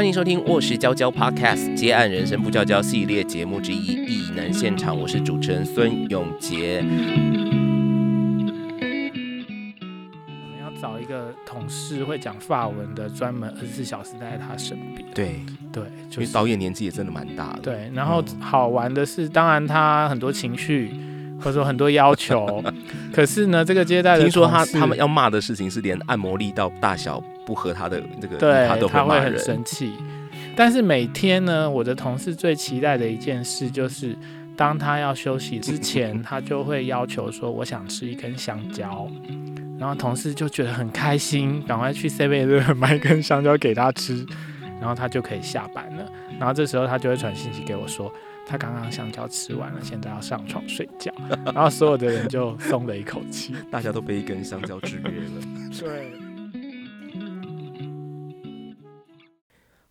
欢迎收听《卧室娇娇 Podcast》接案人生不娇娇系列节目之一《异能现场》，我是主持人孙永杰。我们要找一个同事会讲法文的，专门二十四小时待在他身边。对，对，因就是为导演年纪也真的蛮大的。对。然后嗯好玩的是，当然他很多情绪，或者说很多要求，可是呢，这个接待的听说他他们要骂的事情是连按摩力道大小不合他的这个，对他都他会很。生气。但是每天呢，我的同事最期待的一件事就是，当他要休息之前，他就会要求说：“我想吃一根香蕉。”然后同事就觉得很开心，赶快去 Seven Eleven 买一根香蕉给他吃，然后他就可以下班了。然后这时候他就会传信息给我说，他刚刚香蕉吃完了，现在要上床睡觉。然后所有的人就松了一口气。大家都被一根香蕉制约了。对。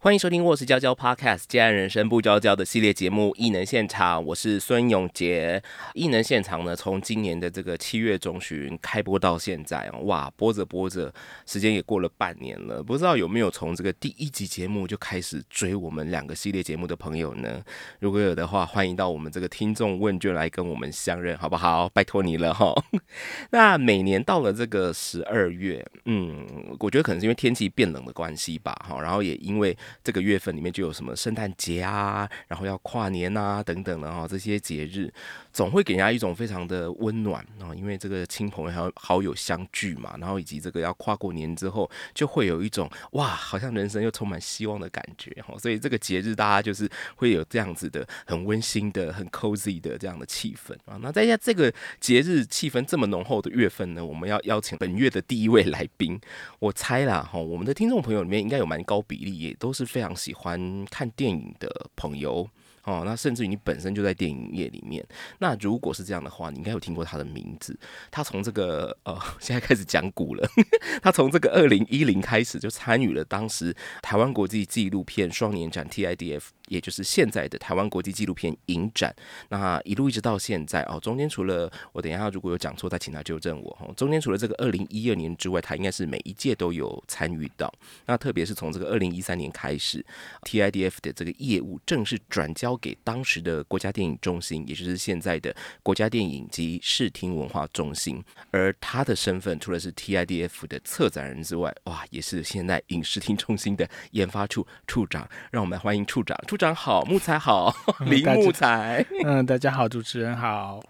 欢迎收听《卧室娇娇 Podcast》接案人生不娇娇的系列节目《异能现场》，我是孙永杰。异能现场呢，从今年的这个七月中旬开播到现在，哇，播着播着，时间也过了半年了。不知道有没有从这个第一集节目就开始追我们两个系列节目的朋友呢？如果有的话，欢迎到我们这个听众问卷来跟我们相认，好不好？拜托你了哈。那每年到了这个十二月，嗯，我觉得可能是因为天气变冷的关系吧，哈，然后也因为这个月份里面就有什么圣诞节啊，然后要跨年啊等等的哈，这些节日总会给人家一种非常的温暖啊，因为这个亲朋好好友相聚嘛，然后以及这个要跨过年之后，就会有一种哇，好像人生又充满希望的感觉哈，所以这个节日大家就是会有这样子的很温馨的、很 cozy 的这样的气氛啊。那在下这个节日气氛这么浓厚的月份呢，我们要邀请本月的第一位来宾，我猜啦哈，我们的听众朋友里面应该有蛮高比例，也都是是非常喜欢看电影的朋友。哦，那甚至于你本身就在电影业里面，那如果是这样的话，你应该有听过他的名字。他从这个呃，现在开始讲古了。他从这个二零一零开始就参与了当时台湾国际纪录片双年展 TIDF，也就是现在的台湾国际纪录片影展。那一路一直到现在哦，中间除了我等一下如果有讲错，再请他纠正我哦。中间除了这个二零一二年之外，他应该是每一届都有参与到。那特别是从这个二零一三年开始，TIDF 的这个业务正式转交给当时的国家电影中心，也就是现在的国家电影及视听文化中心。而他的身份除了是 TIDF 的策展人之外，哇，也是现在影视听中心的研发处处长。让我们欢迎处长，处长好，木材好，林木材。嗯，大家好，主持人好。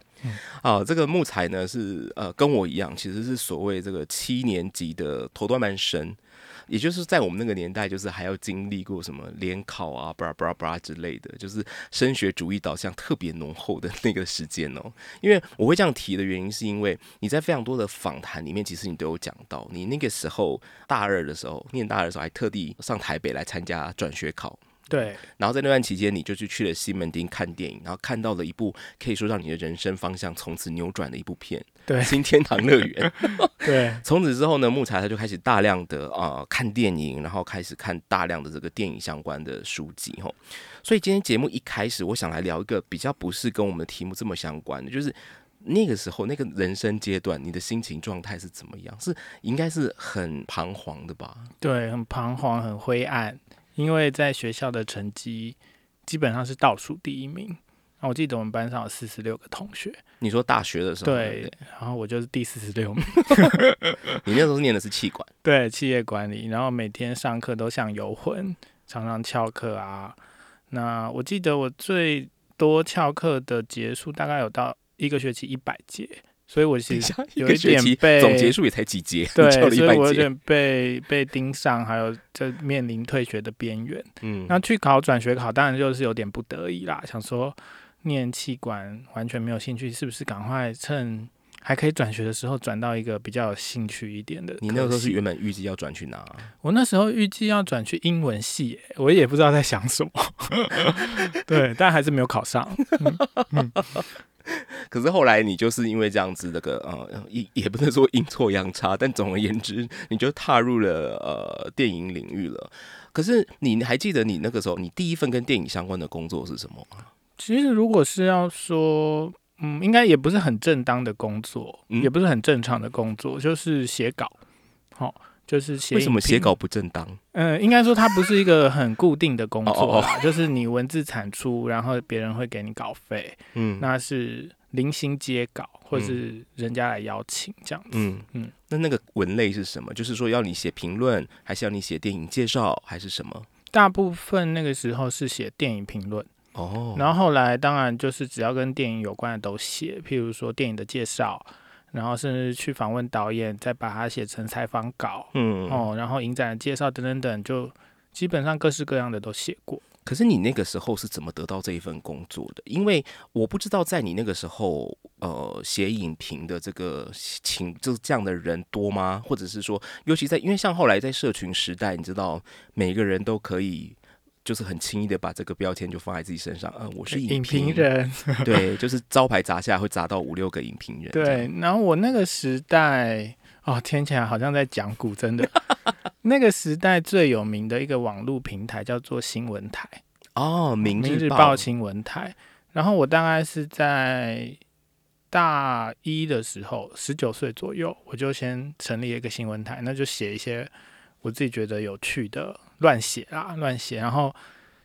啊，这个木材呢是呃跟我一样，其实是所谓这个七年级的头段班生，也就是在我们那个年代，就是还要经历过什么联考啊、布拉布拉布拉之类的，就是升学主义导向特别浓厚的那个时间哦。因为我会这样提的原因，是因为你在非常多的访谈里面，其实你都有讲到，你那个时候大二的时候，念大二的时候，还特地上台北来参加转学考。对，然后在那段期间，你就去去了西门町看电影，然后看到了一部可以说让你的人生方向从此扭转的一部片对《新天堂乐园》。对，从此之后呢，木材他就开始大量的啊、呃看电影，然后开始看大量的这个电影相关的书籍吼。所以今天节目一开始，我想来聊一个比较不是跟我们的题目这么相关的，就是。那个时候，那个人生阶段，你的心情状态是怎么样？是应该是很彷徨的吧？对，很彷徨，很灰暗，因为在学校的成绩基本上是倒数第一名。那我记得我们班上有四十六个同学，你说大学的时候，对不，然后我就是第四十六名。你那时候念的是气管，对，企业管理，然后每天上课都像游魂，常常翘课啊。那我记得我最多翘课的结束大概有到一个学期一百节，所以我其实 有一点被总结束也才几节，对 所以我有点被被盯上，还有在面临退学的边缘。嗯，那去考转学考，当然就是有点不得已啦，想说念气管完全没有兴趣，是不是赶快趁还可以转学的时候转到一个比较有兴趣一点的？你那个时候是原本预计要转去哪？我那时候预计要转去英文系耶，我也不知道在想什么。对，但还是没有考上。可是后来你就是因为这样子，那个呃，也也不能说阴错阳差，但总而言之，你就踏入了呃电影领域了。可是你还记得你那个时候，你第一份跟电影相关的工作是什么吗？其实如果是要说，嗯，应该也不是很正当的工作，嗯也不是很正常的工作，就是写稿。好、就是写为什么写稿不正当？嗯，应该说它不是一个很固定的工哦哦作啦，就是你文字产出，然后别人会给你稿费，嗯那是零星接稿，或者是人家来邀请这样子。嗯嗯嗯，那那个文类是什么？就是说要你写评论，还是要你写电影介绍，还是什么？大部分那个时候是写电影评论，哦，然后后来当然就是只要跟电影有关的都写，譬如说电影的介绍，然后甚至去访问导演，再把它写成采访稿，嗯哦，然后影展的介绍等等等，就基本上各式各样的都写过。可是你那个时候是怎么得到这一份工作的？因为我不知道在你那个时候，呃，写影评的这个情就是这样的人多吗？或者是说，尤其在因为像后来在社群时代，你知道每个人都可以。就是很轻易的把这个标签就放在自己身上，嗯，我是影评评，人，对，就是招牌砸下来会砸到五六个影评人，对，，然后我那个时代，哦，听起来好像在讲古，真的。那个时代最有名的一个网络平台叫做新闻台，哦，明明日报报新闻台。然后我大概是在大一的时候，十九岁左右，我就先成立了一个新闻台，那就写一些我自己觉得有趣的乱写啦，乱写，然后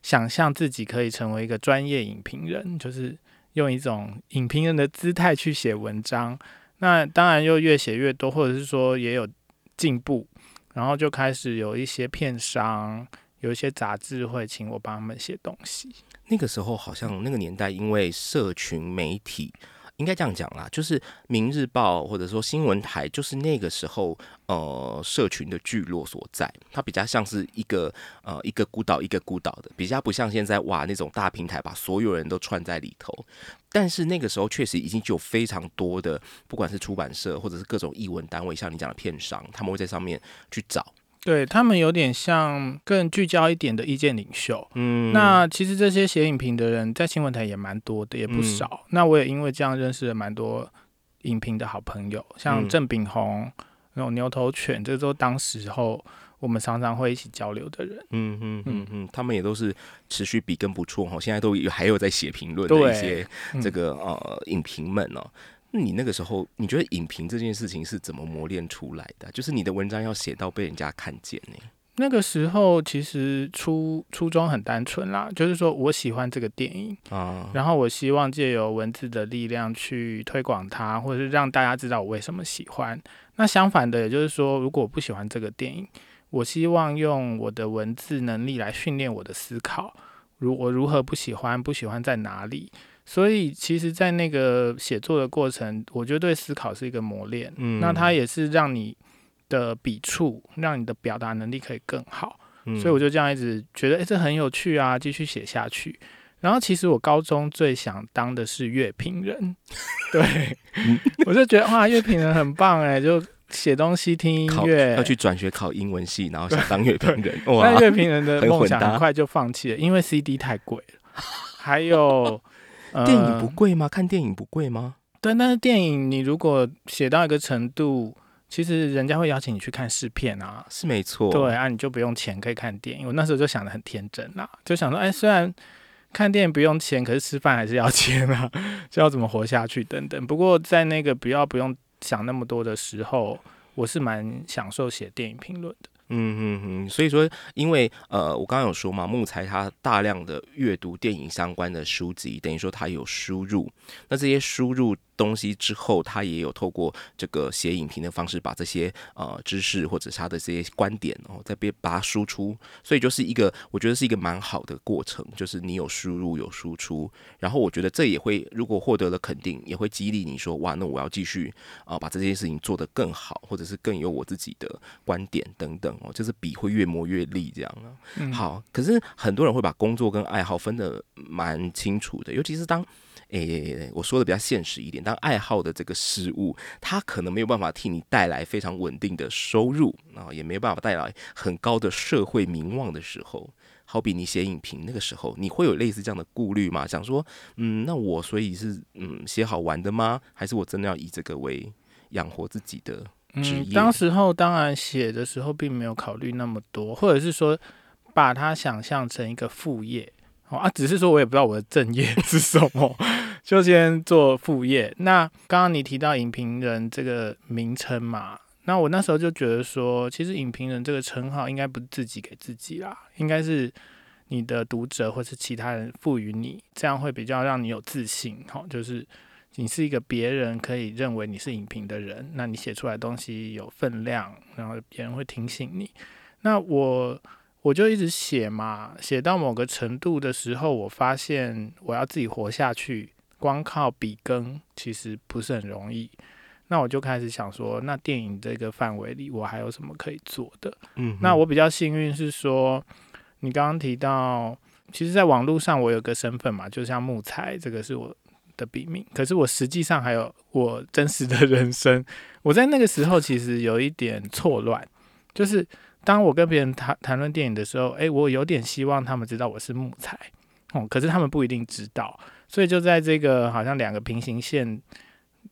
想象自己可以成为一个专业影评人，就是用一种影评人的姿态去写文章。那当然又越写越多，或者是说也有进步，然后就开始有一些片商。有一些杂志会请我帮他们写东西，那个时候好像那个年代，因为社群媒体，应该这样讲啦，就是《明日报》或者说新闻台，就是那个时候呃社群的聚落所在。它比较像是一个呃一个孤岛一个孤岛的，比较不像现在哇那种大平台把所有人都串在里头。但是那个时候确实已经有非常多的，不管是出版社或者是各种译文单位，像你讲的片商，他们会在上面去找。对他们有点像更聚焦一点的意见领袖。嗯，那其实这些写影评的人在新闻台也蛮多的，也不少。那我也因为这样认识了蛮多影评的好朋友，像嗯郑炳宏、那种牛头犬，这都当时候我们常常会一起交流的人。嗯嗯嗯嗯，他们也都是持续比跟不错哈，现在都有还有在写评论的一些嗯这个、呃影评们哦。那你那个时候，你觉得影评这件事情是怎么磨练出来的？就是你的文章要写到被人家看见呢？那个时候其实初初衷很单纯啦，就是说我喜欢这个电影，啊，然后我希望借由文字的力量去推广它，或者是让大家知道我为什么喜欢。那相反的，也就是说，如果我不喜欢这个电影，我希望用我的文字能力来训练我的思考，如我如何不喜欢，不喜欢在哪里。所以，其实，在那个写作的过程，我觉得对思考是一个磨练。嗯那它也是让你的笔触，让你的表达能力可以更好。嗯所以我就这样一直觉得，诶，这很有趣啊，继续写下去。然后其实我高中最想当的是乐评人，对，我就觉得哇，乐评人很棒哎，就写东西、听音乐要。去转学考英文系，然后想当乐评人，哇但，乐评人的梦想很快就放弃了，因为 CD 太贵了，还有、呃、电影不贵吗？看电影不贵吗？对，但是电影你如果写到一个程度，其实人家会邀请你去看试片啊，是没错，对啊，你就不用钱可以看电影。我那时候就想的很天真啦，就想说，哎，虽然看电影不用钱，可是吃饭还是要钱啊，就要怎么活下去等等。不过在那个不要不用想那么多的时候，我是蛮享受写电影评论的。嗯嗯嗯，所以说，因为呃，我刚刚有说嘛，木材他大量的阅读电影相关的书籍，等于说他有输入，那这些输入东西之后，他也有透过这个写影评的方式，把这些呃知识或者是他的这些观点哦，再别把它输出，所以就是一个我觉得是一个蛮好的过程，就是你有输入有输出，然后我觉得这也会如果获得了肯定，也会激励你说哇，那我要继续啊、把这件事情做得更好，或者是更有我自己的观点等等哦，就是笔会越磨越利这样啊。嗯，好，可是很多人会把工作跟爱好分得蛮清楚的，尤其是当。诶、我说的比较现实一点，当爱好的这个事物，它可能没有办法替你带来非常稳定的收入啊，也没有办法带来很高的社会名望的时候，好比你写影评那个时候，你会有类似这样的顾虑吗？想说，嗯，那我所以是嗯写好玩的吗？还是我真的要以这个为养活自己的？职嗯，业当时候当然写的时候并没有考虑那么多，或者是说把它想象成一个副业。啊，只是说我也不知道我的正业 是什么，就先做副业。那刚刚你提到影评人这个名称嘛，那我那时候就觉得说，其实影评人这个称号应该不是自己给自己啦，应该是你的读者或是其他人赋予你，这样会比较让你有自信。好，就是你是一个别人可以认为你是影评的人，那你写出来东西有分量，然后别人会提醒你。那我我就一直写嘛，写到某个程度的时候，我发现我要自己活下去，光靠笔耕其实不是很容易。那我就开始想说，那电影这个范围里，我还有什么可以做的？嗯，那我比较幸运是说，你刚刚提到，其实在网络上我有个身份嘛，就像木材，这个是我的笔名。可是我实际上还有我真实的人生。我在那个时候其实有一点错乱，就是当我跟别人谈谈论电影的时候，诶，我有点希望他们知道我是木材，哦，可是他们不一定知道，所以就在这个好像两个平行线。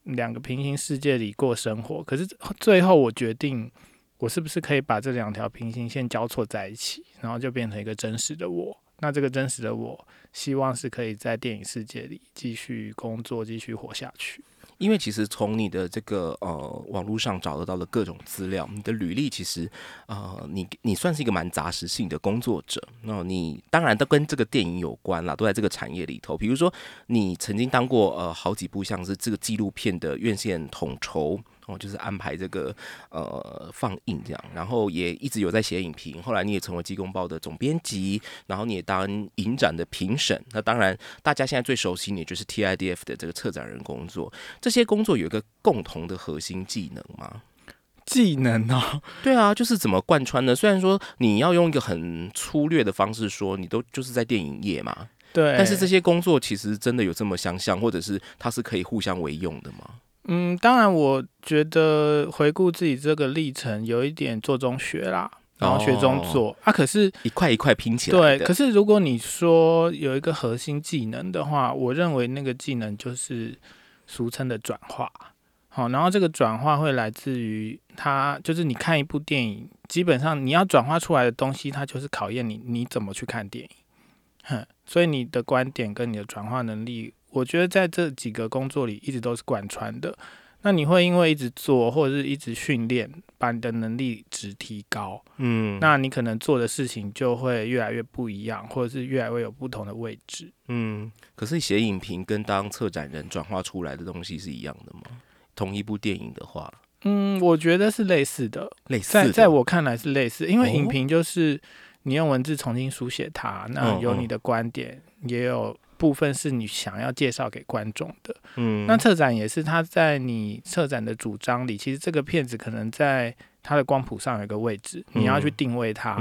两个平行世界里过生活，可是最后我决定，我是不是可以把这两条平行线交错在一起，然后就变成一个真实的我？那这个真实的我，希望是可以在电影世界里继续工作，继续活下去。因为其实从你的这个呃网络上找得到的各种资料，你的履历其实呃你你算是一个蛮杂食性的工作者。那你当然都跟这个电影有关啦，都在这个产业里头。比如说你曾经当过呃好几部像是这个纪录片的院线统筹。哦，就是安排这个呃放映这样，然后也一直有在写影评。后来你也成为《鸡公报》的总编辑，然后你也当影展的评审。那当然，大家现在最熟悉你就是 TIDF 的这个策展人工作。这些工作有一个共同的核心技能吗？技能哦，对啊，就是怎么贯穿呢？虽然说你要用一个很粗略的方式说，你都就是在电影业嘛，对。但是这些工作其实真的有这么相像，或者是它是可以互相为用的吗？嗯，当然，我觉得回顾自己这个历程，有一点做中学啦，然后学中做啊。可是，一块一块拼起来。对，可是如果你说有一个核心技能的话，我认为那个技能就是俗称的转化。好，然后这个转化会来自于它，就是你看一部电影，基本上你要转化出来的东西，它就是考验你你怎么去看电影。哼，所以你的观点跟你的转化能力。我觉得在这几个工作里一直都是贯穿的。那你会因为一直做或者是一直训练，把你的能力值提高，嗯，那你可能做的事情就会越来越不一样，或者是越来越有不同的位置。嗯，可是写影评跟当策展人转化出来的东西是一样的吗？同一部电影的话，嗯，我觉得是类似的，类似在在我看来是类似，因为影评就是你用文字重新书写它，那有你的观点，也有。部分是你想要介绍给观众的，嗯，那策展也是他在你策展的主张里，其实这个片子可能在它的光谱上有一个位置，你要去定位它，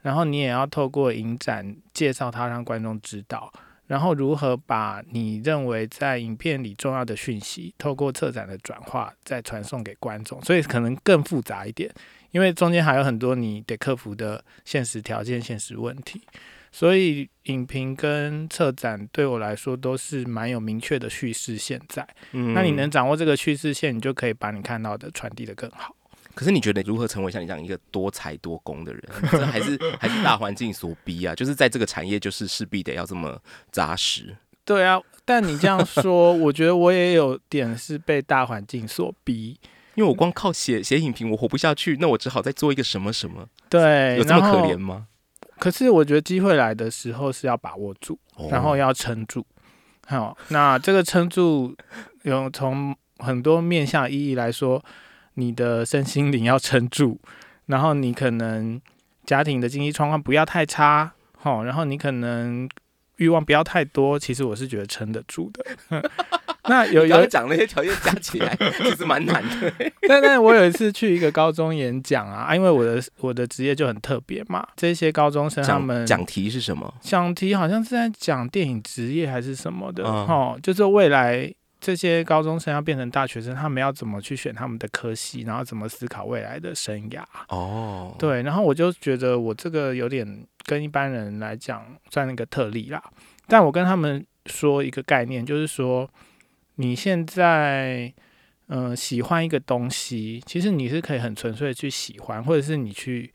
然后你也要透过影展介绍它，让观众知道，然后如何把你认为在影片里重要的讯息，透过策展的转化再传送给观众，所以可能更复杂一点，因为中间还有很多你得克服的现实条件、现实问题。所以影评跟策展对我来说都是蛮有明确的叙事线在，嗯，那你能掌握这个叙事线，你就可以把你看到的传递的更好。可是你觉得如何成为像你这样一个多才多功的人？这还是还是大环境所逼啊？就是在这个产业，就是势必得要这么扎实。对啊，但你这样说，我觉得我也有点是被大环境所逼，因为我光靠写写影评我活不下去，那我只好再做一个什么什么。对，有这么可怜吗？可是我觉得机会来的时候是要把握住，然后要撑住。好，那这个撑住，有从很多面向意义来说，你的身心灵要撑住，然后你可能家庭的经济状况不要太差，好，然后你可能欲望不要太多。其实我是觉得撑得住的。那有有讲那些条件加起来，其实蛮难的。但 但我有一次去一个高中演讲啊，因为我的我的职业就很特别嘛。这些高中生他们讲题是什么？讲题好像是在讲电影职业还是什么的哦，就是未来这些高中生要变成大学生，他们要怎么去选他们的科系，然后怎么思考未来的生涯。哦，对，然后我就觉得我这个有点跟一般人来讲算那个特例啦。但我跟他们说一个概念，就是说。你现在，嗯，喜欢一个东西，其实你是可以很纯粹的去喜欢，或者是你去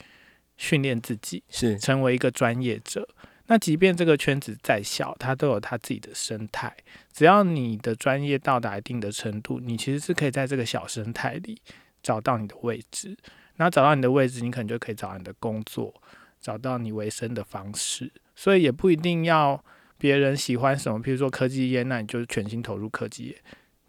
训练自己，是成为一个专业者。那即便这个圈子再小，它都有它自己的生态。只要你的专业到达一定的程度，你其实是可以在这个小生态里找到你的位置。然后找到你的位置，你可能就可以找到你的工作，找到你维生的方式。所以也不一定要别人喜欢什么，譬如说科技业，那你就是全心投入科技业。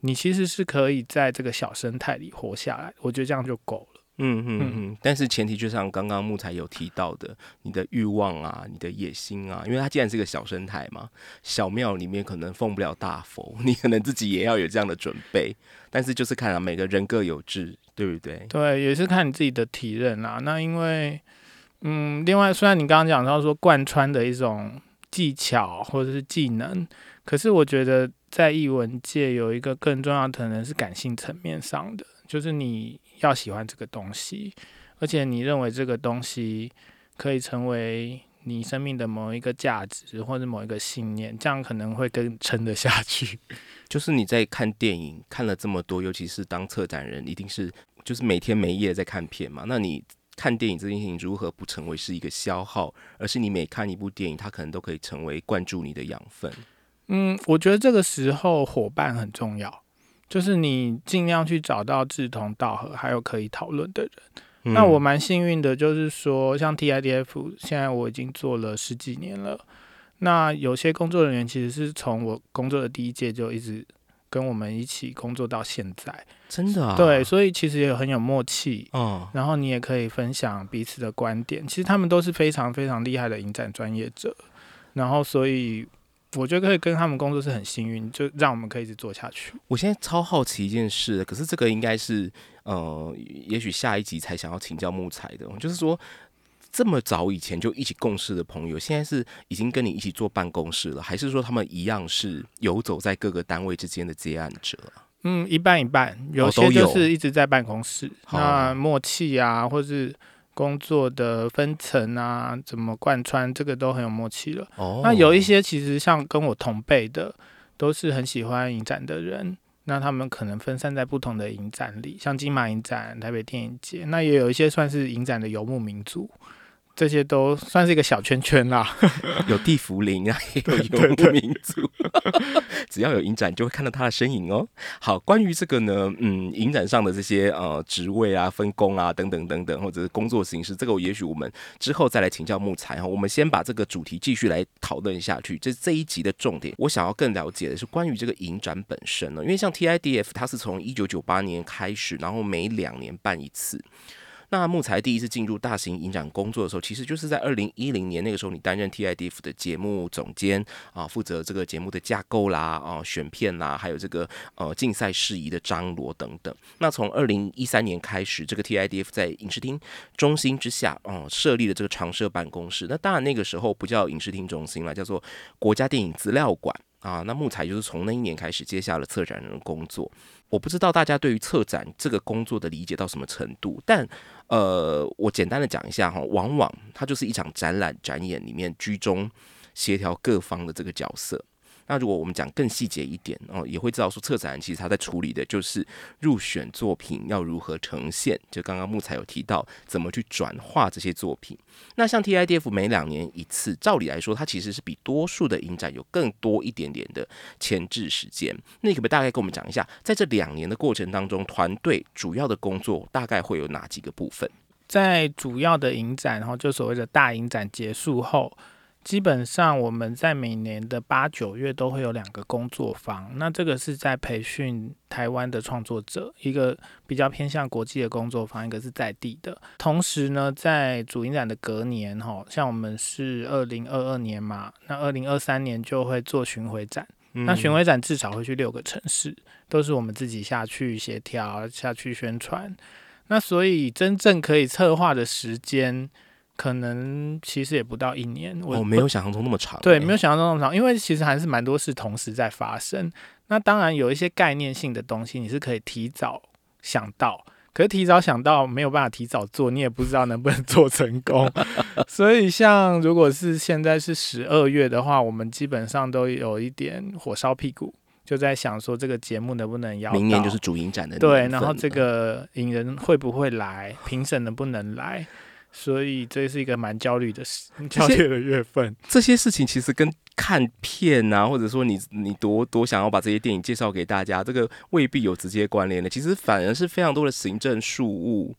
你其实是可以在这个小生态里活下来，我觉得这样就够了。嗯嗯嗯，但是前提就像刚刚木材有提到的，你的欲望啊，你的野心啊，因为它既然是个小生态嘛，小庙里面可能奉不了大佛，你可能自己也要有这样的准备。但是就是看啊，每个人各有志，对不对？对，也是看你自己的体认啦。那因为，嗯，另外虽然你刚刚讲到说贯穿的一种技巧或者是技能，可是我觉得在译文界有一个更重要的可能是感性层面上的，就是你。要喜欢这个东西，而且你认为这个东西可以成为你生命的某一个价值或者某一个信念，这样可能会更撑得下去。就是你在看电影看了这么多，尤其是当策展人，一定是就是每天每夜在看片嘛。那你看电影这件事情如何不成为是一个消耗，而是你每看一部电影，它可能都可以成为灌注你的养分？嗯，我觉得这个时候伙伴很重要。就是你尽量去找到志同道合还有可以讨论的人。那我蛮幸运的，就是说像 TIDF，现在我已经做了十几年了。那有些工作人员其实是从我工作的第一届就一直跟我们一起工作到现在。真的？对，所以其实也很有默契。嗯。然后你也可以分享彼此的观点。其实他们都是非常非常厉害的影展专业者。然后所以。我觉得可以跟他们工作是很幸运，就让我们可以一直做下去。我现在超好奇一件事，可是这个应该是呃，也许下一集才想要请教木材的，就是说这么早以前就一起共事的朋友，现在是已经跟你一起做办公室了，还是说他们一样是游走在各个单位之间的接案者？嗯，一半一半，有些就是一直在办公室，那默契啊，或是。工作的分层啊，怎么贯穿，这个都很有默契了。哦，那有一些其实像跟我同辈的，都是很喜欢影展的人，那他们可能分散在不同的影展里，像金马影展、台北电影节，那也有一些算是影展的游牧民族。这些都算是一个小圈圈啦，有地茯苓啊，也有游牧民族，只要有影展就会看到他的身影哦。好，关于这个呢，嗯，影展上的这些呃职位啊、分工啊等等等等，或者是工作形式，这个也许我们之后再来请教木材哈。我们先把这个主题继续来讨论下去。这这一集的重点，我想要更了解的是关于这个影展本身呢，因为像 TIDF 它是从一九九八年开始，然后每两年办一次。那木材第一次进入大型影展工作的时候，其实就是在二零一零年那个时候，你担任 TIDF 的节目总监啊，负责这个节目的架构啦、啊选片啦，还有这个呃竞赛事宜的张罗等等。那从二零一三年开始，这个 TIDF 在影视厅中心之下啊设立了这个常设办公室。那当然那个时候不叫影视厅中心了，叫做国家电影资料馆啊。那木材就是从那一年开始接下了策展人的工作。我不知道大家对于策展这个工作的理解到什么程度，但呃，我简单的讲一下哈，往往它就是一场展览展演里面居中协调各方的这个角色。那如果我们讲更细节一点哦，也会知道说策展人其实他在处理的就是入选作品要如何呈现。就刚刚木材有提到怎么去转化这些作品。那像 TIDF 每两年一次，照理来说，它其实是比多数的影展有更多一点点的前置时间。那你可不可以大概跟我们讲一下，在这两年的过程当中，团队主要的工作大概会有哪几个部分？在主要的影展，然后就所谓的大影展结束后。基本上我们在每年的八九月都会有两个工作坊，那这个是在培训台湾的创作者，一个比较偏向国际的工作坊，一个是在地的。同时呢，在主影展的隔年，哈，像我们是二零二二年嘛，那二零二三年就会做巡回展，那巡回展至少会去六个城市，都是我们自己下去协调、下去宣传。那所以真正可以策划的时间。可能其实也不到一年，我没有想象中那么长。对，没有想象中那么长，因为其实还是蛮多事同时在发生。那当然有一些概念性的东西，你是可以提早想到，可是提早想到没有办法提早做，你也不知道能不能 做成功。所以像如果是现在是十二月的话，我们基本上都有一点火烧屁股，就在想说这个节目能不能要明年就是主影展的对，然后这个影人会不会来，评审能不能来？所以这是一个蛮焦虑的事，焦虑的月份。这些事情其实跟看片啊，或者说你你多多想要把这些电影介绍给大家，这个未必有直接关联的。其实反而是非常多的行政事务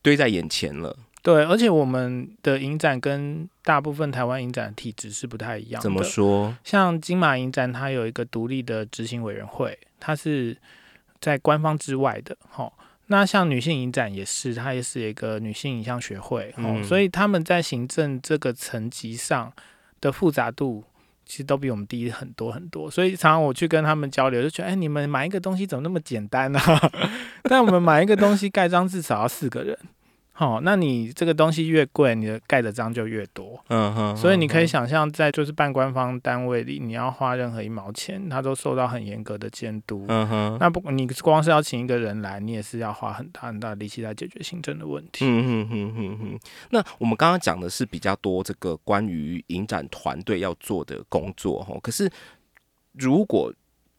堆在眼前了。对，而且我们的影展跟大部分台湾影展体制是不太一样的。怎么说？像金马影展，它有一个独立的执行委员会，它是在官方之外的。哈，那像女性影展也是，它也是一个女性影像学会。嗯，所以他们在行政这个层级上的复杂度，其实都比我们低很多很多。所以常常我去跟他们交流，就觉得，哎，你们买一个东西怎么那么简单呢？但我们买一个东西盖章至少要四个人。好，那你这个东西越贵，你的盖的章就越多。嗯哼，所以你可以想象，在就是办官方单位里，你要花任何一毛钱，它都受到很严格的监督。嗯哼，那不，你光是要请一个人来，你也是要花很大很大的力气来解决行政的问题。嗯哼哼哼哼。那我们刚刚讲的是比较多这个关于影展团队要做的工作哈，可是如果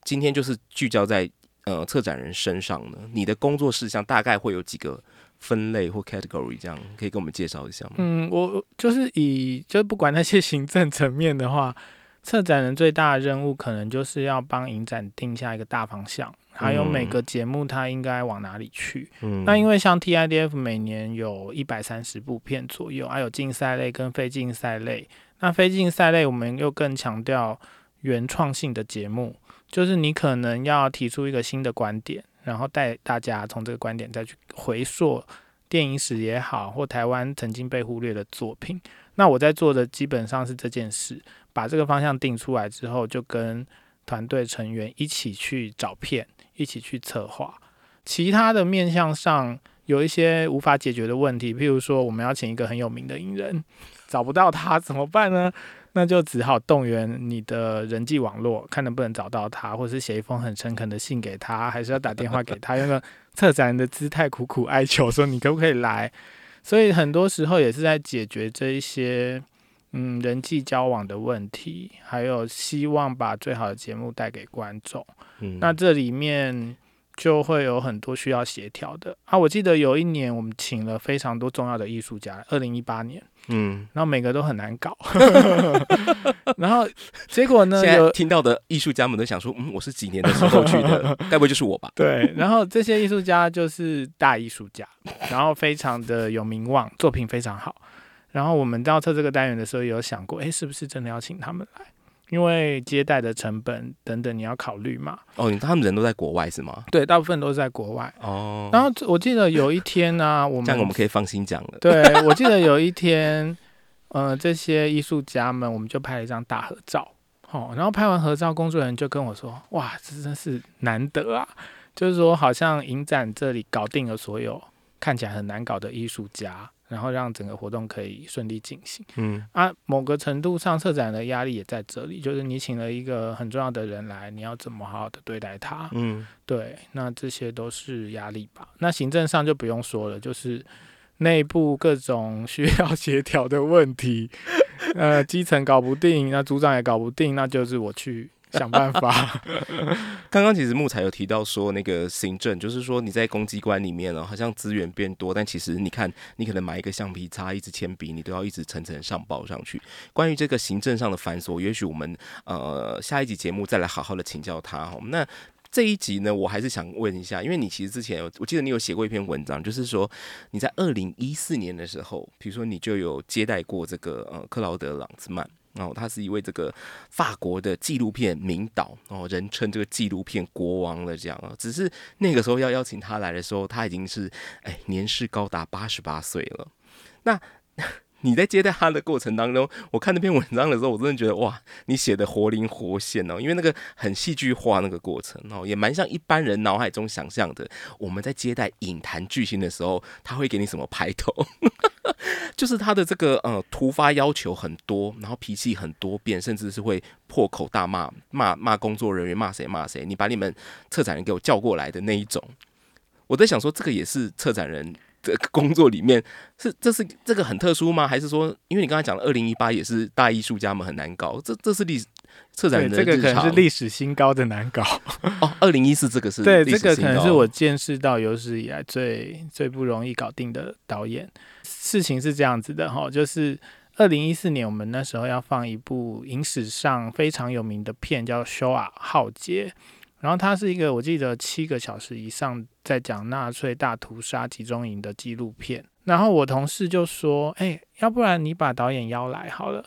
今天就是聚焦在呃策展人身上呢，你的工作事项大概会有几个？分类或 category 这样可以跟我们介绍一下吗？嗯，我就是以就不管那些行政层面的话，策展人最大的任务可能就是要帮影展定下一个大方向，还有每个节目它应该往哪里去。嗯，那因为像 TIDF 每年有一百三十部片左右，还有竞赛类跟非竞赛类。那非竞赛类我们又更强调原创性的节目，就是你可能要提出一个新的观点。然后带大家从这个观点再去回溯电影史也好，或台湾曾经被忽略的作品。那我在做的基本上是这件事，把这个方向定出来之后，就跟团队成员一起去找片，一起去策划。其他的面向上有一些无法解决的问题，譬如说我们要请一个很有名的影人，找不到他怎么办呢？那就只好动员你的人际网络，看能不能找到他，或者是写一封很诚恳的信给他，还是要打电话给他，用个 策展人的姿态苦苦哀求，说你可不可以来？所以很多时候也是在解决这一些嗯人际交往的问题，还有希望把最好的节目带给观众。嗯，那这里面。就会有很多需要协调的啊！我记得有一年我们请了非常多重要的艺术家，二零一八年，嗯，然后每个都很难搞，然后结果呢？有听到的艺术家们都想说，嗯，我是几年的时候去的，该不会就是我吧？对，然后这些艺术家就是大艺术家，然后非常的有名望，作品非常好。然后我们到测这个单元的时候，有想过，哎，是不是真的要请他们来？因为接待的成本等等，你要考虑嘛。哦，他们人都在国外是吗？对，大部分都是在国外。哦。然后我记得有一天呢，我们这样我们可以放心讲了。对，我记得有一天，呃，这些艺术家们，我们就拍了一张大合照。哦，然后拍完合照，工作人员就跟我说：“哇，这真是难得啊！就是说，好像影展这里搞定了所有看起来很难搞的艺术家。”然后让整个活动可以顺利进行。嗯啊，某个程度上，策展的压力也在这里，就是你请了一个很重要的人来，你要怎么好好的对待他？嗯，对，那这些都是压力吧。那行政上就不用说了，就是内部各种需要协调的问题，呃，基层搞不定，那组长也搞不定，那就是我去。想办法。刚刚其实木材有提到说，那个行政就是说你在公机关里面呢，好像资源变多，但其实你看，你可能买一个橡皮擦、一支铅笔，你都要一直层层上报上去。关于这个行政上的繁琐，也许我们呃下一集节目再来好好的请教他。那这一集呢，我还是想问一下，因为你其实之前我记得你有写过一篇文章，就是说你在二零一四年的时候，比如说你就有接待过这个呃克劳德·朗兹曼。哦，他是一位这个法国的纪录片名导哦，人称这个纪录片国王了，这样啊。只是那个时候要邀请他来的时候，他已经是哎年事高达八十八岁了。那你在接待他的过程当中，我看那篇文章的时候，我真的觉得哇，你写的活灵活现哦，因为那个很戏剧化那个过程哦，也蛮像一般人脑海中想象的。我们在接待影坛巨星的时候，他会给你什么排头？就是他的这个呃突发要求很多，然后脾气很多变，甚至是会破口大骂，骂骂工作人员，骂谁骂谁。你把你们策展人给我叫过来的那一种，我在想说，这个也是策展人的工作里面是这是这个很特殊吗？还是说，因为你刚才讲了二零一八也是大艺术家们很难搞，这这是历策展，人的这个可能是历史新高的难搞。哦，二零一四这个是对，这个可能是我见识到有史以来最最不容易搞定的导演。事情是这样子的哈，就是二零一四年我们那时候要放一部影史上非常有名的片，叫《修尔浩劫》，然后它是一个我记得七个小时以上在讲纳粹大屠杀集中营的纪录片。然后我同事就说：“哎、要不然你把导演邀来好了。”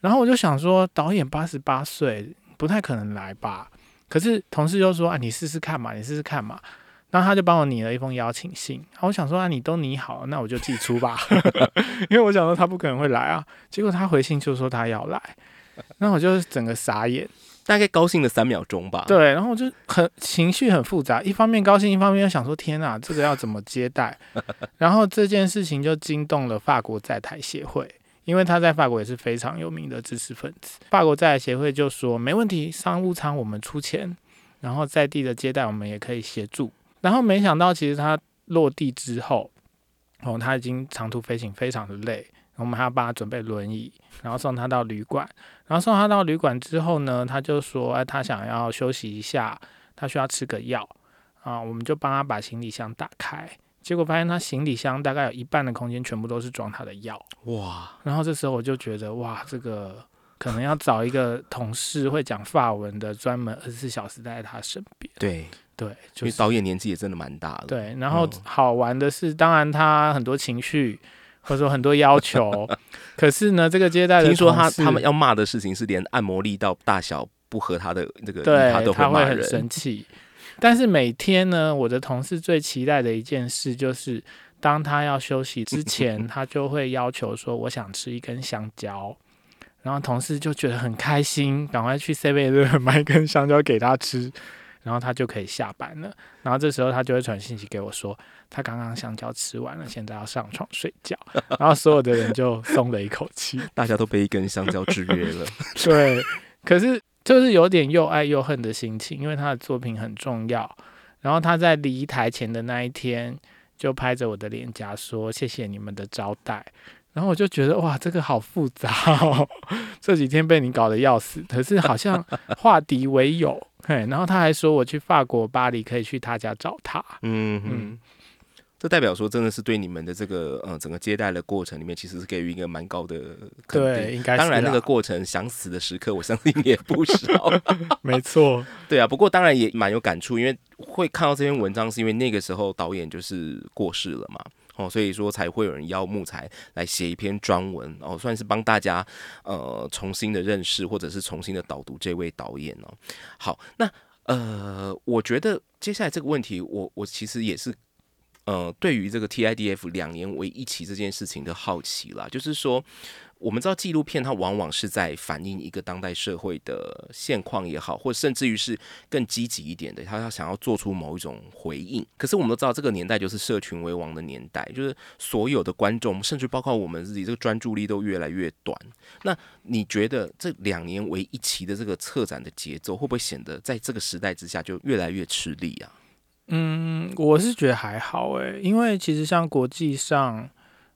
然后我就想说，导演八十八岁，不太可能来吧？可是同事就说：“啊，你试试看嘛，你试试看嘛。”然后他就帮我拟了一封邀请信。然后我想说：“啊，你都拟好了，那我就寄出吧。”因为我想说他不可能会来啊。结果他回信就说他要来，那我就整个傻眼。大概高兴了三秒钟吧。，对，然后我就很情绪很复杂，一方面高兴，一方面又想说：“天啊，这个要怎么接待？” 然后这件事情就惊动了法国在台协会。因为他在法国也是非常有名的知识分子，法国在台协会就说没问题，商务舱我们出钱，然后在地的接待我们也可以协助。然后没想到，其实他落地之后，哦，他已经长途飞行非常的累，我们还要帮他准备轮椅，然后送他到旅馆。然后送他到旅馆之后呢，他就说，哎，他想要休息一下，他需要吃个药啊，我们就帮他把行李箱打开。结果发现他行李箱大概有一半的空间全部都是装他的药，哇，然后这时候我就觉得哇，这个可能要找一个同事会讲法文的，专门二十四小时待在他身边。对，对，因就是为导演年纪也真的蛮大了。，对。然后嗯好玩的是，当然他很多情绪或者说很多要求，可是呢，这个接待的听说他他们要骂的事情是连按摩力道大小不合他的那个，对他都他会很骂人。生气。但是每天呢，我的同事最期待的一件事就是，当他要休息之前，他就会要求说：“我想吃一根香蕉。”然后同事就觉得很开心，赶快去 Seven 买一根香蕉给他吃，然后他就可以下班了。然后这时候他就会传信息给我说，他刚刚香蕉吃完了，现在要上床睡觉。然后所有的人就松了一口气。大家都被一根香蕉制约了。对，可是就是有点又爱又恨的心情，因为他的作品很重要。然后他在离台前的那一天，就拍着我的脸颊说：“谢谢你们的招待。”然后我就觉得哇，这个好复杂哦，这几天被你搞得要死。可是好像化敌为友，嘿。然后他还说我去法国巴黎可以去他家找他。嗯嗯哼，这代表说真的是对你们的这个呃整个接待的过程里面，其实是给予一个蛮高的肯定。对，应该是当然，那个过程想死的时刻，我相信也不少。没错，对啊，不过当然也蛮有感触，因为会看到这篇文章，是因为那个时候导演就是过世了嘛。哦，所以说才会有人邀木材来写一篇专文，哦，算是帮大家呃重新的认识或者是重新的导读这位导演哦。好，那呃，我觉得接下来这个问题，我我其实也是呃，对于这个 TIDF 两年为一期这件事情的好奇啦，就是说，我们知道纪录片它往往是在反映一个当代社会的现况也好，或甚至于是更积极一点的，他要想要做出某一种回应。可是我们都知道，这个年代就是社群为王的年代，就是所有的观众，甚至包括我们自己，这个专注力都越来越短。那你觉得这两年为一期的这个策展的节奏，会不会显得在这个时代之下就越来越吃力啊？嗯，我是觉得还好诶，因为其实像国际上，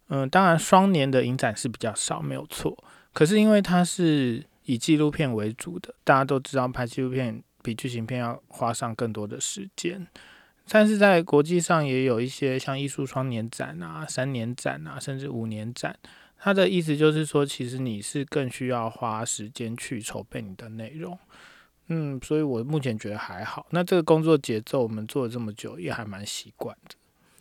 嗯、当然双年的影展是比较少，没有错。可是因为它是以纪录片为主的，大家都知道拍纪录片比剧情片要花上更多的时间。但是在国际上也有一些像艺术双年展啊、三年展啊，甚至五年展。它的意思就是说，其实你是更需要花时间去筹备你的内容。嗯，所以我目前觉得还好。那这个工作节奏我们做了这么久，也还蛮习惯的。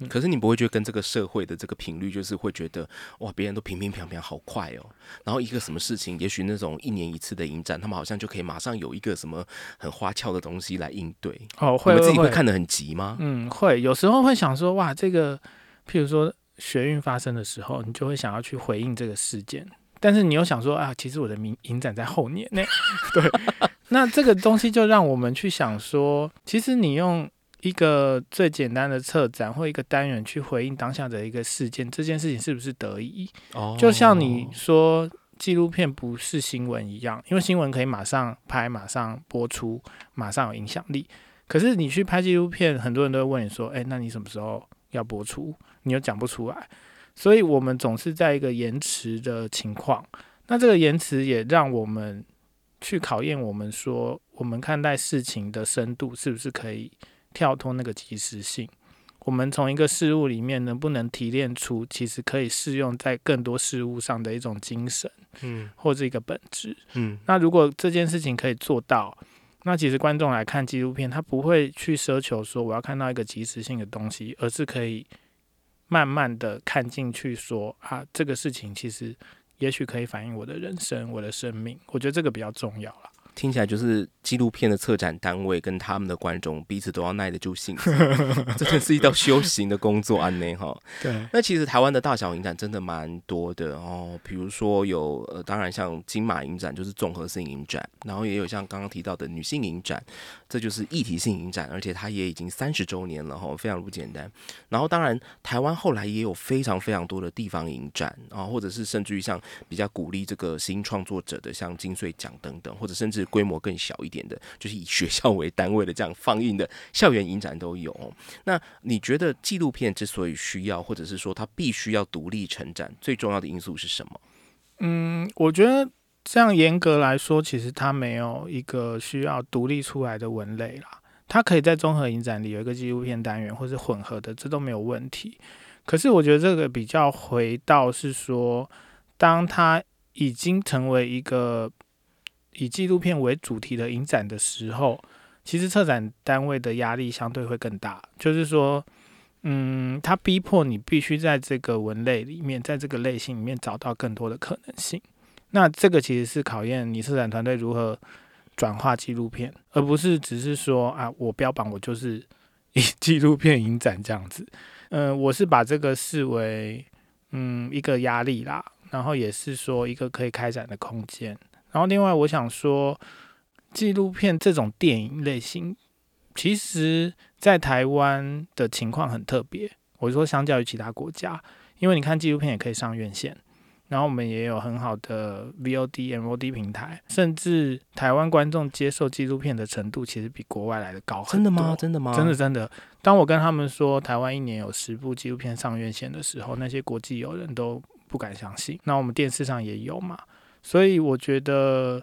可是你不会觉得跟这个社会的这个频率，就是会觉得哇，别人都平平平平好快哦，然后一个什么事情，也许那种一年一次的影展，他们好像就可以马上有一个什么很花俏的东西来应对。哦，你会们自己会会看得很急吗？嗯，会有时候会想说，哇，这个，譬如说学运发生的时候，你就会想要去回应这个事件，但是你又想说，啊，其实我的影影展在后年呢。对，那这个东西就让我们去想说，其实你用一个最简单的策展或一个单元去回应当下的一个事件，这件事情是不是得意？哦就像你说纪录片不是新闻一样，因为新闻可以马上拍、马上播出、马上有影响力。可是你去拍纪录片，很多人都会问你说：“哎、那你什么时候要播出？”你又讲不出来，所以我们总是在一个延迟的情况。那这个延迟也让我们去考验我们说，我们看待事情的深度是不是可以跳脱那个即时性？我们从一个事物里面能不能提炼出其实可以适用在更多事物上的一种精神，嗯或者一个本质？嗯那如果这件事情可以做到，那其实观众来看纪录片，他不会去奢求说我要看到一个即时性的东西，而是可以慢慢的看进去说啊，这个事情其实也许可以反映我的人生、我的生命。我觉得这个比较重要了。听起来就是纪录片的策展单位跟他们的观众彼此都要耐得住性子，这 真是一道修行的工作安内哈。对，那其实台湾的大小影展真的蛮多的哦，比如说有呃，当然像金马影展就是综合性影展，然后也有像刚刚提到的女性影展，这就是议题性影展，而且它也已经三十周年了哈，非常不简单。然后当然台湾后来也有非常非常多的地方影展啊，或者是甚至于像比较鼓励这个新创作者的，像金穗奖等等，或者甚至规模更小一点的，就是以学校为单位的这样放映的校园影展都有。那你觉得纪录片之所以需要，或者是说它必须要独立成展，最重要的因素是什么？嗯，我觉得这样严格来说，其实它没有一个需要独立出来的文类啦。它可以在综合影展里有一个纪录片单元，或是混合的，这都没有问题。可是我觉得这个比较回到是说，当它已经成为一个以纪录片为主题的影展的时候，其实策展单位的压力相对会更大。就是说，嗯，它逼迫你必须在这个文类里面，在这个类型里面找到更多的可能性。那这个其实是考验你策展团队如何转化纪录片，而不是只是说啊，我标榜我就是以 纪录片影展这样子。嗯、我是把这个视为嗯一个压力啦，然后也是说一个可以开展的空间。然后另外我想说，纪录片这种电影类型，其实在台湾的情况很特别。我说相较于其他国家，因为你看纪录片也可以上院线，然后我们也有很好的 VOD、MOD 平台，甚至台湾观众接受纪录片的程度其实比国外来的高很多真的吗？真的吗？真的真的，当我跟他们说台湾一年有十部纪录片上院线的时候，那些国际友人都不敢相信。那我们电视上也有嘛，所以我觉得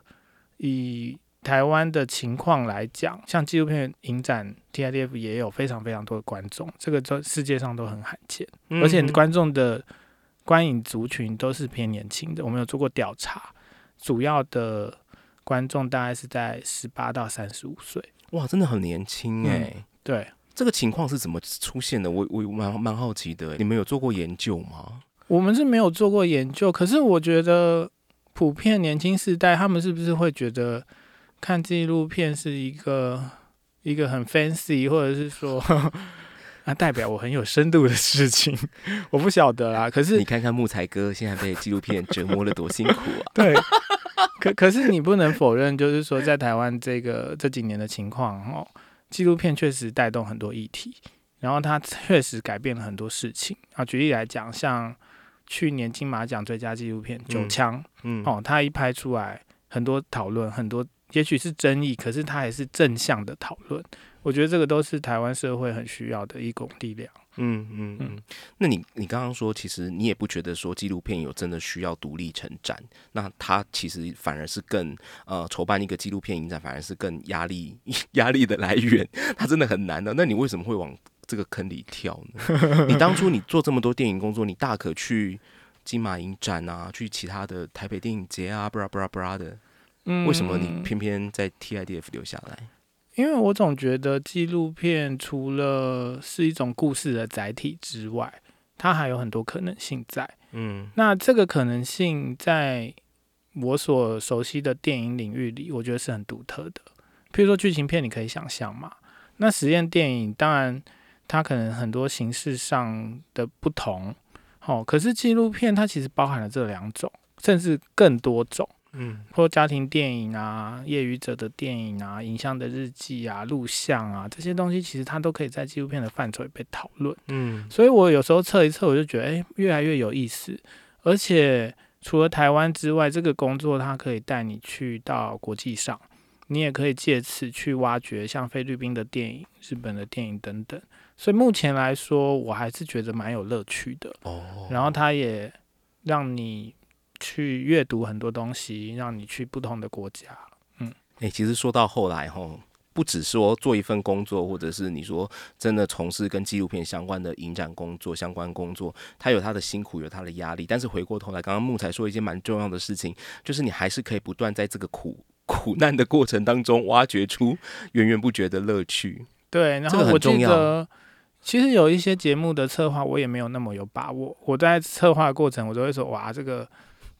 以台湾的情况来讲，像纪录片影展 TIDF 也有非常非常多的观众，这个在世界上都很罕见，嗯而且观众的观影族群都是偏年轻的。我们有做过调查，主要的观众大概是在十八到三十五岁。哇，真的很年轻哎、对，这个情况是怎么出现的？我我蛮蛮好奇的。你们有做过研究吗？我们是没有做过研究，可是我觉得普遍年轻世代他们是不是会觉得看纪录片是一个一个很 fancy，或者是说啊代表我很有深度的事情？我不晓得啦。可是你看看木材哥现在被纪录片折磨了多辛苦啊！对，可可是你不能否认，就是说在台湾这个这几年的情况哦，纪录片确实带动很多议题，然后它确实改变了很多事情啊。举例来讲，像去年金马奖最佳纪录片《九嗯枪》。嗯，哦，他一拍出来，很多讨论，很多也许是争议，可是它还是正向的讨论。我觉得这个都是台湾社会很需要的一股力量。嗯嗯嗯。那你你刚刚说，其实你也不觉得说纪录片有真的需要独立成展，那它其实反而是更呃筹办一个纪录片影展，反而是更压力 压力的来源，它真的很难的。那你为什么会往这个坑里跳呢？你当初你做这么多电影工作，你大可去金马影展啊，去其他的台北电影节啊，布拉布拉布拉的，嗯为什么你偏偏在 TIDF 留下来？因为我总觉得纪录片除了是一种故事的载体之外，它还有很多可能性在。嗯那这个可能性在我所熟悉的电影领域里，我觉得是很独特的。譬如说剧情片，你可以想象嘛。那实验电影当然它可能很多形式上的不同，哦，可是纪录片它其实包含了这两种，甚至更多种。嗯或家庭电影啊、业余者的电影啊、影像的日记啊、录像啊这些东西，其实它都可以在纪录片的范畴里被讨论。嗯所以我有时候测一测，我就觉得，哎、越来越有意思。而且除了台湾之外，这个工作它可以带你去到国际上，你也可以借此去挖掘像菲律宾的电影、日本的电影等等。所以目前来说，我还是觉得蛮有乐趣的。哦，然后它也让你去阅读很多东西，让你去不同的国家。嗯哎，其实说到后来吼，不只说做一份工作，或者是你说真的从事跟纪录片相关的影展工作、相关工作，他有他的辛苦，有他的压力。但是回过头来，刚刚木材说一件蛮重要的事情，就是你还是可以不断在这个苦苦难的过程当中，挖掘出源源不绝的乐趣。对，然后我记得。其实有一些节目的策划，我也没有那么有把握。我在策划过程，我都会说：“哇，这个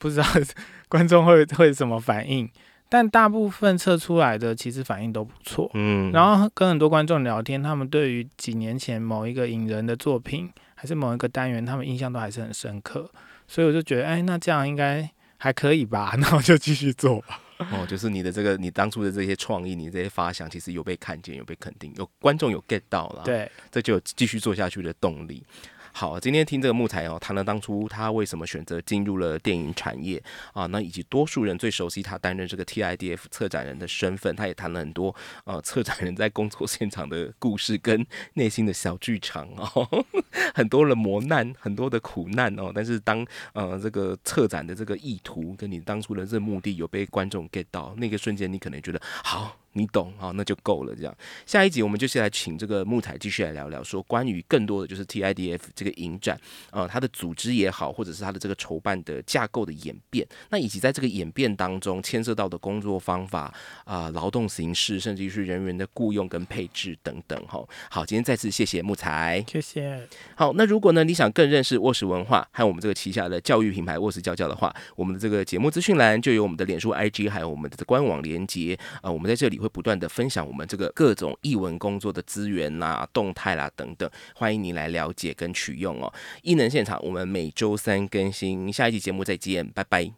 不知道 观众会会怎么反应。”但大部分测出来的其实反应都不错。嗯。然后跟很多观众聊天，他们对于几年前某一个影人的作品，还是某一个单元，他们印象都还是很深刻。所以我就觉得，哎，那这样应该还可以吧？那我就继续做吧。哦，就是你的这个，你当初的这些创意，你这些发想，其实有被看见，有被肯定，有观众有 get 到了，对，这就有继续做下去的动力。好，今天听这个木材哦，谈了当初他为什么选择进入了电影产业啊，那以及多数人最熟悉他担任这个 TIDF 策展人的身份，他也谈了很多呃策展人在工作现场的故事跟内心的小剧场哦，很多的磨难，很多的苦难哦，但是当呃这个策展的这个意图跟你当初的这目的有被观众 get 到，那个瞬间你可能觉得好。你懂啊，那就够了。这样，下一集我们就是来请这个木材继续来聊聊，说关于更多的就是 TIDF 这个影展，呃，它的组织也好，或者是它的这个筹办的架构的演变，那以及在这个演变当中牵涉到的工作方法啊、劳动形式，甚至于是人员的雇佣跟配置等等。哈，好，今天再次谢谢木材，谢谢。好，那如果呢你想更认识沃实文化还有我们这个旗下的教育品牌沃实教教的话，我们的这个节目资讯栏就有我们的脸书 IG，还有我们的官网连接啊，我们在这里。会不断的分享我们这个各种译文工作的资源啦、动态啦等等，欢迎你来了解跟取用哦。艺能现场，我们每周三更新，下一集节目再见，拜拜。